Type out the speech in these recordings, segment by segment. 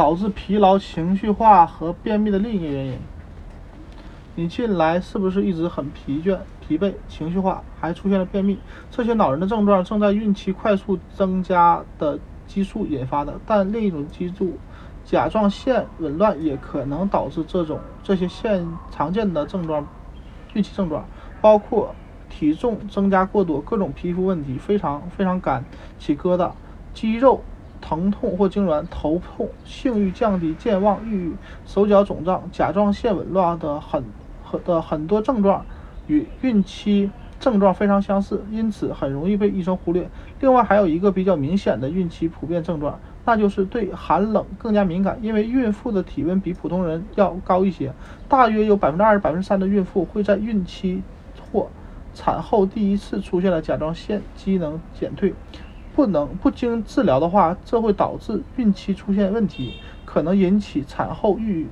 导致疲劳、情绪化和便秘的另一个原因。你近来是不是一直很疲倦、疲惫、情绪化，还出现了便秘？这些恼人的症状正在孕期快速增加的激素引发的。但另一种激素甲状腺紊乱也可能导致这种这些现常见的症状。孕期症状包括体重增加过多、各种皮肤问题、非常非常干、起疙瘩、肌肉疼痛或痉挛、头痛、性欲降低、健忘、抑郁、手脚肿胀、甲状腺紊乱的很。的很多症状与孕期症状非常相似，因此很容易被医生忽略。另外，还有一个比较明显的孕期普遍症状，那就是对寒冷更加敏感。因为孕妇的体温比普通人要高一些，大约有百分之二十、百分之三的孕妇会在孕期或产后第一次出现了甲状腺机能减退。不能不经治疗的话，这会导致孕期出现问题，可能引起产后抑郁。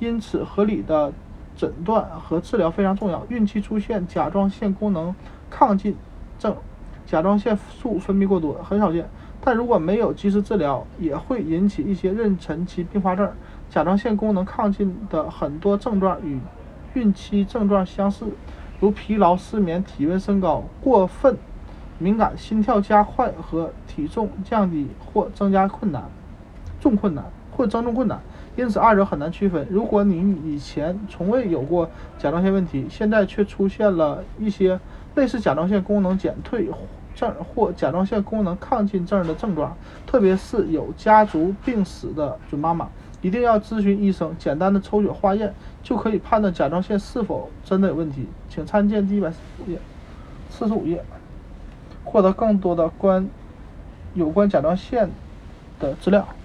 因此，合理的。诊断和治疗非常重要。孕期出现甲状腺功能亢进症，甲状腺素分泌过多很少见，但如果没有及时治疗，也会引起一些妊娠期并发症。甲状腺功能亢进的很多症状与孕期症状相似，如疲劳、失眠、体温升高、过分敏感、心跳加快和体重降低或增加困难、重困难或增重困难。因此，二者很难区分。如果你以前从未有过甲状腺问题，现在却出现了一些类似甲状腺功能减退症或甲状腺功能亢进症的症状，特别是有家族病史的准妈妈，一定要咨询医生。简单的抽血化验就可以判断甲状腺是否真的有问题。请参见第一百四十五页、四十五页，获得更多的关有关甲状腺的资料。